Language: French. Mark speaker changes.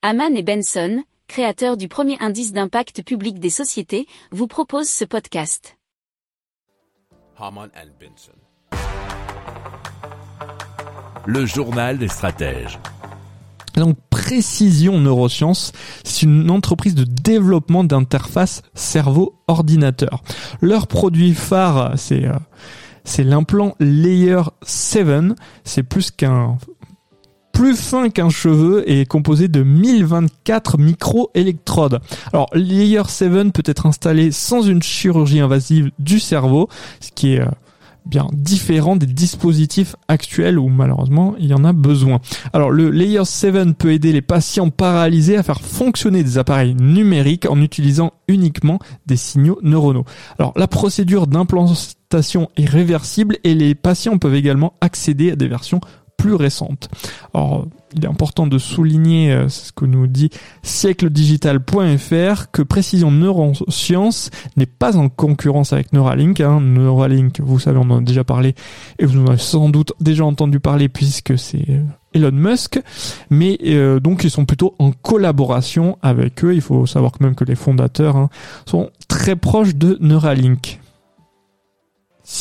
Speaker 1: Haman et Benson, créateurs du premier indice d'impact public des sociétés, vous proposent ce podcast.
Speaker 2: Haman and Benson.
Speaker 3: Le journal des stratèges.
Speaker 4: Donc Précision Neurosciences, c'est une entreprise de développement d'interface cerveau-ordinateur. Leur produit phare, c'est euh, c'est l'implant Layer 7. C'est plus qu'un plus fin qu'un cheveu et composé de 1024 microélectrodes. Alors, Layer 7 peut être installé sans une chirurgie invasive du cerveau, ce qui est euh, bien différent des dispositifs actuels où malheureusement il y en a besoin. Alors le Layer 7 peut aider les patients paralysés à faire fonctionner des appareils numériques en utilisant uniquement des signaux neuronaux. Alors la procédure d'implantation est réversible et les patients peuvent également accéder à des versions plus récentes. Alors, il est important de souligner euh, ce que nous dit siècledigital.fr que Précision Neurosciences n'est pas en concurrence avec Neuralink. Hein. Neuralink, vous savez, on en a déjà parlé et vous en avez sans doute déjà entendu parler puisque c'est euh, Elon Musk, mais euh, donc ils sont plutôt en collaboration avec eux. Il faut savoir quand même que les fondateurs hein, sont très proches de Neuralink.